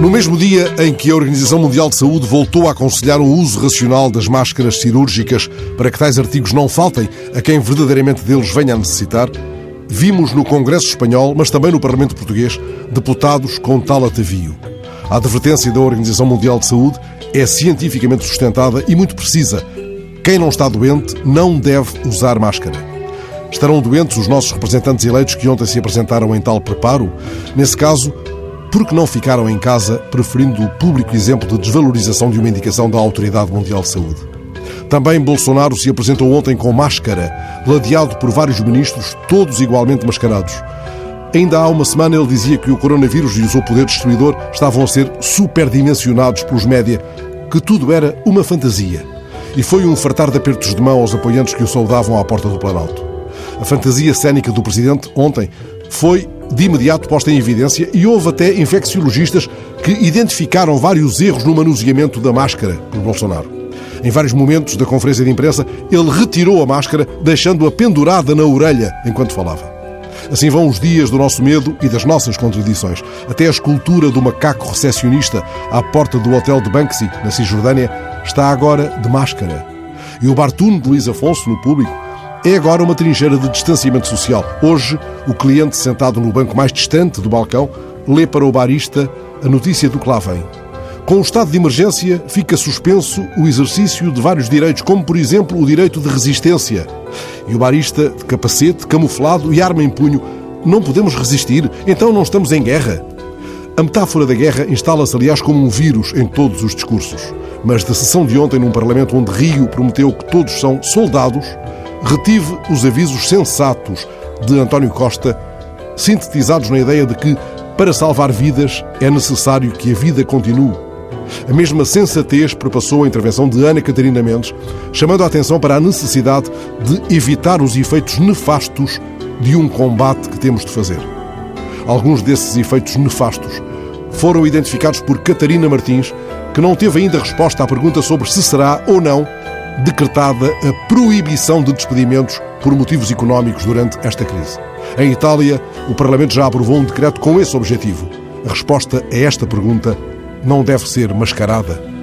No mesmo dia em que a Organização Mundial de Saúde voltou a aconselhar o uso racional das máscaras cirúrgicas para que tais artigos não faltem a quem verdadeiramente deles venha a necessitar, vimos no Congresso Espanhol, mas também no Parlamento Português, deputados com tal atavio. A advertência da Organização Mundial de Saúde é cientificamente sustentada e muito precisa. Quem não está doente não deve usar máscara. Estarão doentes os nossos representantes eleitos que ontem se apresentaram em tal preparo? Nesse caso, porque não ficaram em casa, preferindo o público exemplo de desvalorização de uma indicação da Autoridade Mundial de Saúde. Também Bolsonaro se apresentou ontem com máscara, ladeado por vários ministros, todos igualmente mascarados. Ainda há uma semana ele dizia que o coronavírus e o seu poder destruidor estavam a ser superdimensionados pelos média, que tudo era uma fantasia. E foi um fartar de apertos de mão aos apoiantes que o saudavam à porta do Planalto. A fantasia cénica do presidente ontem foi de imediato posta em evidência e houve até infecciologistas que identificaram vários erros no manuseamento da máscara por Bolsonaro. Em vários momentos da conferência de imprensa, ele retirou a máscara, deixando-a pendurada na orelha enquanto falava. Assim vão os dias do nosso medo e das nossas contradições. Até a escultura do macaco recepcionista à porta do hotel de Banksy, na Cisjordânia, está agora de máscara. E o Bartuno de Luís Afonso, no público, é agora uma trincheira de distanciamento social. Hoje, o cliente sentado no banco mais distante do balcão lê para o barista a notícia do que lá vem. Com o estado de emergência, fica suspenso o exercício de vários direitos, como, por exemplo, o direito de resistência. E o barista, de capacete, camuflado e arma em punho, não podemos resistir, então não estamos em guerra. A metáfora da guerra instala-se, aliás, como um vírus em todos os discursos. Mas da sessão de ontem num Parlamento onde Rio prometeu que todos são soldados, retive os avisos sensatos de António Costa, sintetizados na ideia de que, para salvar vidas, é necessário que a vida continue. A mesma sensatez perpassou a intervenção de Ana Catarina Mendes, chamando a atenção para a necessidade de evitar os efeitos nefastos de um combate que temos de fazer. Alguns desses efeitos nefastos foram identificados por Catarina Martins, que não teve ainda resposta à pergunta sobre se será ou não decretada a proibição de despedimentos por motivos económicos durante esta crise. Em Itália, o Parlamento já aprovou um decreto com esse objetivo. A resposta a esta pergunta não deve ser mascarada